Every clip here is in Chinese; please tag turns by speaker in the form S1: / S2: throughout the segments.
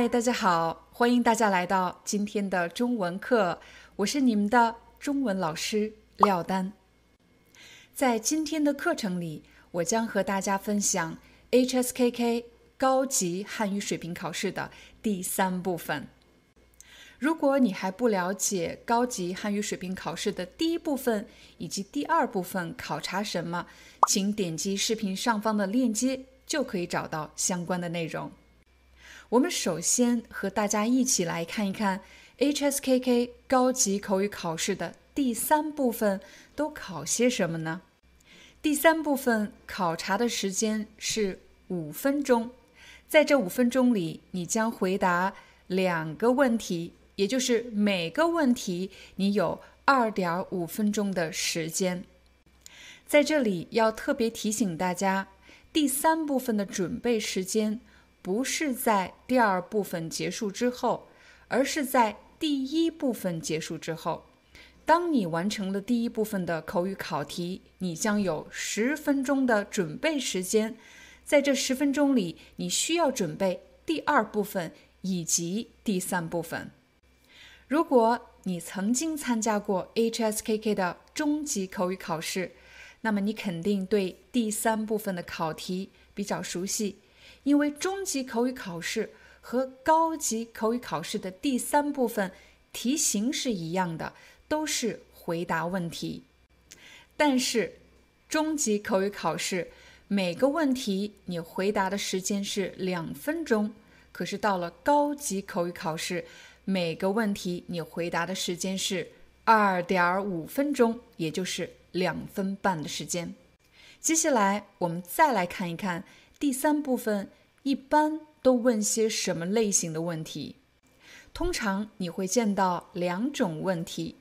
S1: 嗨，大家好，欢迎大家来到今天的中文课，我是你们的中文老师廖丹。在今天的课程里，我将和大家分享 HSKK 高级汉语水平考试的第三部分。如果你还不了解高级汉语水平考试的第一部分以及第二部分考察什么，请点击视频上方的链接，就可以找到相关的内容。我们首先和大家一起来看一看 HSKK 高级口语考试的第三部分都考些什么呢？第三部分考察的时间是五分钟，在这五分钟里，你将回答两个问题，也就是每个问题你有二点五分钟的时间。在这里要特别提醒大家，第三部分的准备时间。不是在第二部分结束之后，而是在第一部分结束之后。当你完成了第一部分的口语考题，你将有十分钟的准备时间。在这十分钟里，你需要准备第二部分以及第三部分。如果你曾经参加过 HSKK 的中级口语考试，那么你肯定对第三部分的考题比较熟悉。因为中级口语考试和高级口语考试的第三部分题型是一样的，都是回答问题。但是，中级口语考试每个问题你回答的时间是两分钟，可是到了高级口语考试，每个问题你回答的时间是二点五分钟，也就是两分半的时间。接下来，我们再来看一看。第三部分一般都问些什么类型的问题？通常你会见到两种问题。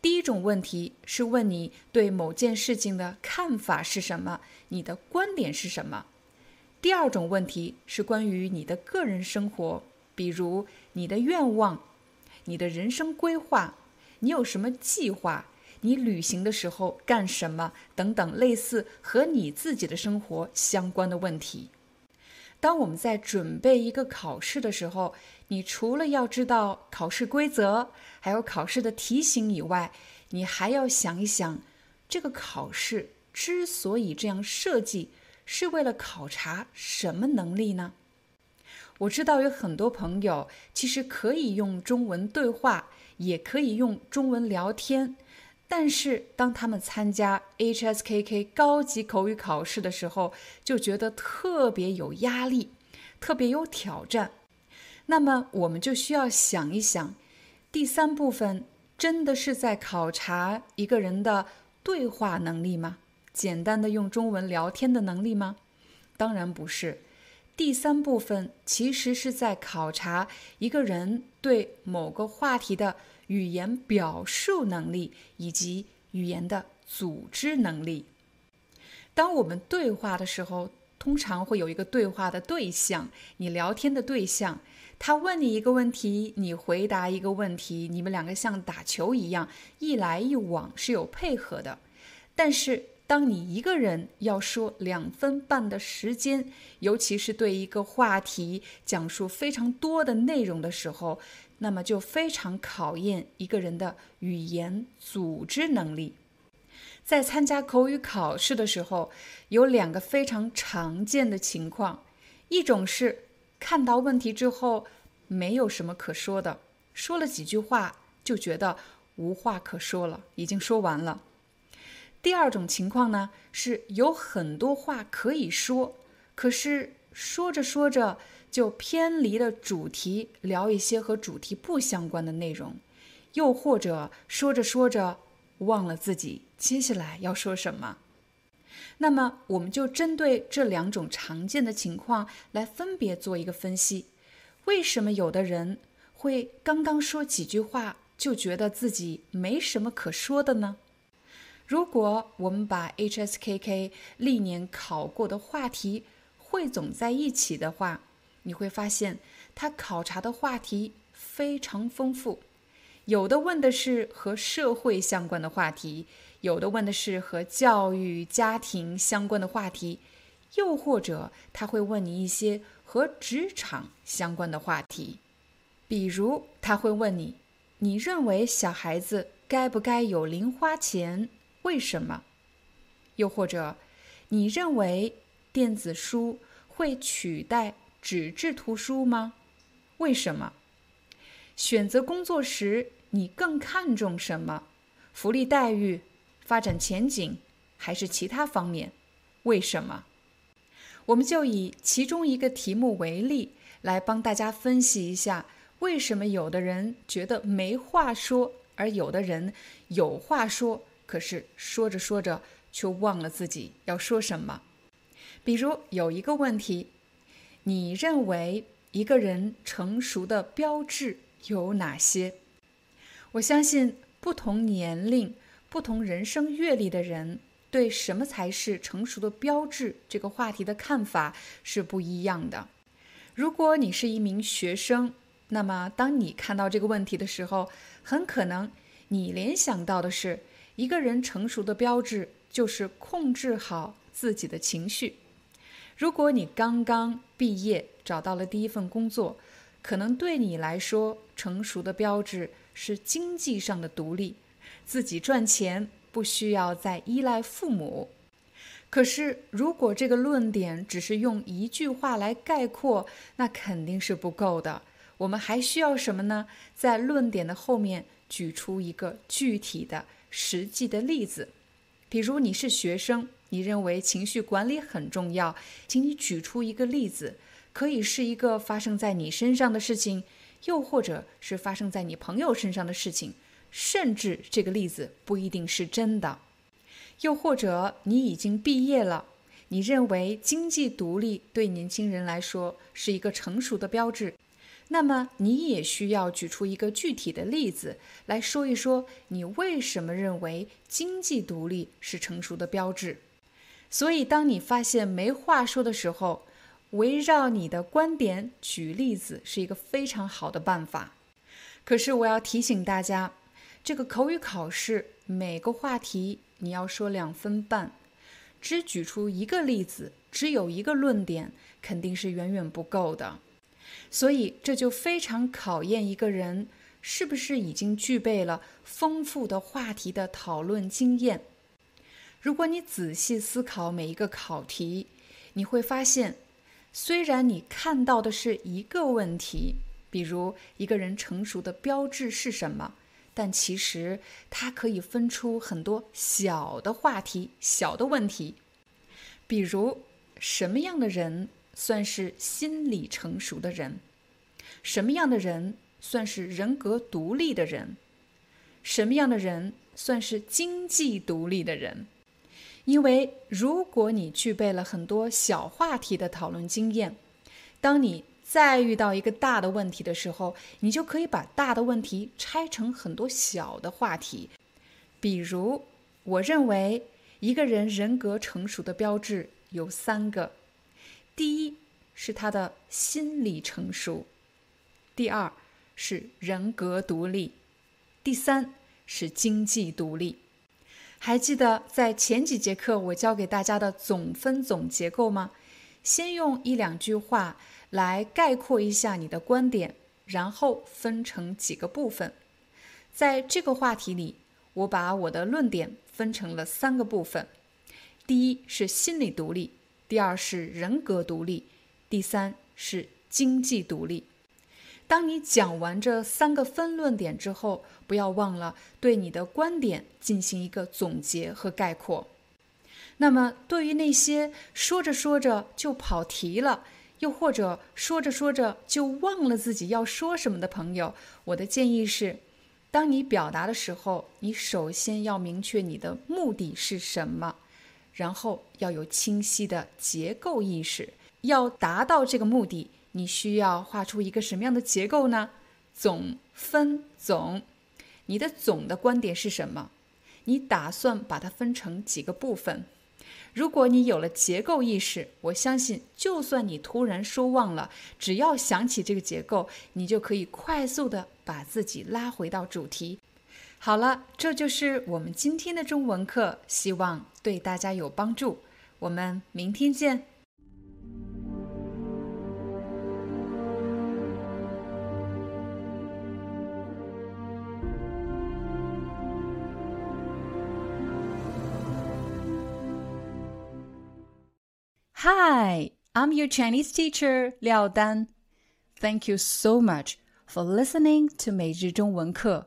S1: 第一种问题是问你对某件事情的看法是什么，你的观点是什么。第二种问题是关于你的个人生活，比如你的愿望、你的人生规划、你有什么计划。你旅行的时候干什么？等等，类似和你自己的生活相关的问题。当我们在准备一个考试的时候，你除了要知道考试规则，还有考试的题型以外，你还要想一想，这个考试之所以这样设计，是为了考察什么能力呢？我知道有很多朋友其实可以用中文对话，也可以用中文聊天。但是，当他们参加 HSKK 高级口语考试的时候，就觉得特别有压力，特别有挑战。那么，我们就需要想一想，第三部分真的是在考察一个人的对话能力吗？简单的用中文聊天的能力吗？当然不是。第三部分其实是在考察一个人对某个话题的。语言表述能力以及语言的组织能力。当我们对话的时候，通常会有一个对话的对象，你聊天的对象，他问你一个问题，你回答一个问题，你们两个像打球一样，一来一往是有配合的。但是，当你一个人要说两分半的时间，尤其是对一个话题讲述非常多的内容的时候，那么就非常考验一个人的语言组织能力。在参加口语考试的时候，有两个非常常见的情况：一种是看到问题之后没有什么可说的，说了几句话就觉得无话可说了，已经说完了；第二种情况呢，是有很多话可以说，可是说着说着。就偏离了主题，聊一些和主题不相关的内容，又或者说着说着忘了自己接下来要说什么。那么，我们就针对这两种常见的情况来分别做一个分析：为什么有的人会刚刚说几句话就觉得自己没什么可说的呢？如果我们把 HSKK 历年考过的话题汇总在一起的话，你会发现他考察的话题非常丰富。有的问的是和社会相关的话题，有的问的是和教育、家庭相关的话题，又或者他会问你一些和职场相关的话题。比如，他会问你：你认为小孩子该不该有零花钱？为什么？又或者，你认为电子书会取代纸质图书吗？为什么？选择工作时，你更看重什么？福利待遇、发展前景，还是其他方面？为什么？我们就以其中一个题目为例，来帮大家分析一下，为什么有的人觉得没话说，而有的人有话说，可是说着说着却忘了自己要说什么。比如有一个问题，你认为一个人成熟的标志？有哪些？我相信不同年龄、不同人生阅历的人对什么才是成熟的标志这个话题的看法是不一样的。如果你是一名学生，那么当你看到这个问题的时候，很可能你联想到的是一个人成熟的标志就是控制好自己的情绪。如果你刚刚毕业，找到了第一份工作，可能对你来说，成熟的标志是经济上的独立，自己赚钱，不需要再依赖父母。可是，如果这个论点只是用一句话来概括，那肯定是不够的。我们还需要什么呢？在论点的后面举出一个具体的、实际的例子。比如，你是学生，你认为情绪管理很重要，请你举出一个例子。可以是一个发生在你身上的事情，又或者是发生在你朋友身上的事情，甚至这个例子不一定是真的。又或者你已经毕业了，你认为经济独立对年轻人来说是一个成熟的标志，那么你也需要举出一个具体的例子来说一说，你为什么认为经济独立是成熟的标志。所以，当你发现没话说的时候，围绕你的观点举例子是一个非常好的办法，可是我要提醒大家，这个口语考试每个话题你要说两分半，只举出一个例子，只有一个论点，肯定是远远不够的。所以这就非常考验一个人是不是已经具备了丰富的话题的讨论经验。如果你仔细思考每一个考题，你会发现。虽然你看到的是一个问题，比如一个人成熟的标志是什么，但其实它可以分出很多小的话题、小的问题。比如，什么样的人算是心理成熟的人？什么样的人算是人格独立的人？什么样的人算是经济独立的人？因为如果你具备了很多小话题的讨论经验，当你再遇到一个大的问题的时候，你就可以把大的问题拆成很多小的话题。比如，我认为一个人人格成熟的标志有三个：第一是他的心理成熟；第二是人格独立；第三是经济独立。还记得在前几节课我教给大家的总分总结构吗？先用一两句话来概括一下你的观点，然后分成几个部分。在这个话题里，我把我的论点分成了三个部分：第一是心理独立，第二是人格独立，第三是经济独立。当你讲完这三个分论点之后，不要忘了对你的观点进行一个总结和概括。那么，对于那些说着说着就跑题了，又或者说着说着就忘了自己要说什么的朋友，我的建议是，当你表达的时候，你首先要明确你的目的是什么，然后要有清晰的结构意识。要达到这个目的，你需要画出一个什么样的结构呢？总、分、总。你的总的观点是什么？你打算把它分成几个部分？如果你有了结构意识，我相信，就算你突然说忘了，只要想起这个结构，你就可以快速的把自己拉回到主题。好了，这就是我们今天的中文课，希望对大家有帮助。我们明天见。Hi, I'm your Chinese teacher, Liao Dan. Thank you so much for listening to 每日中文课.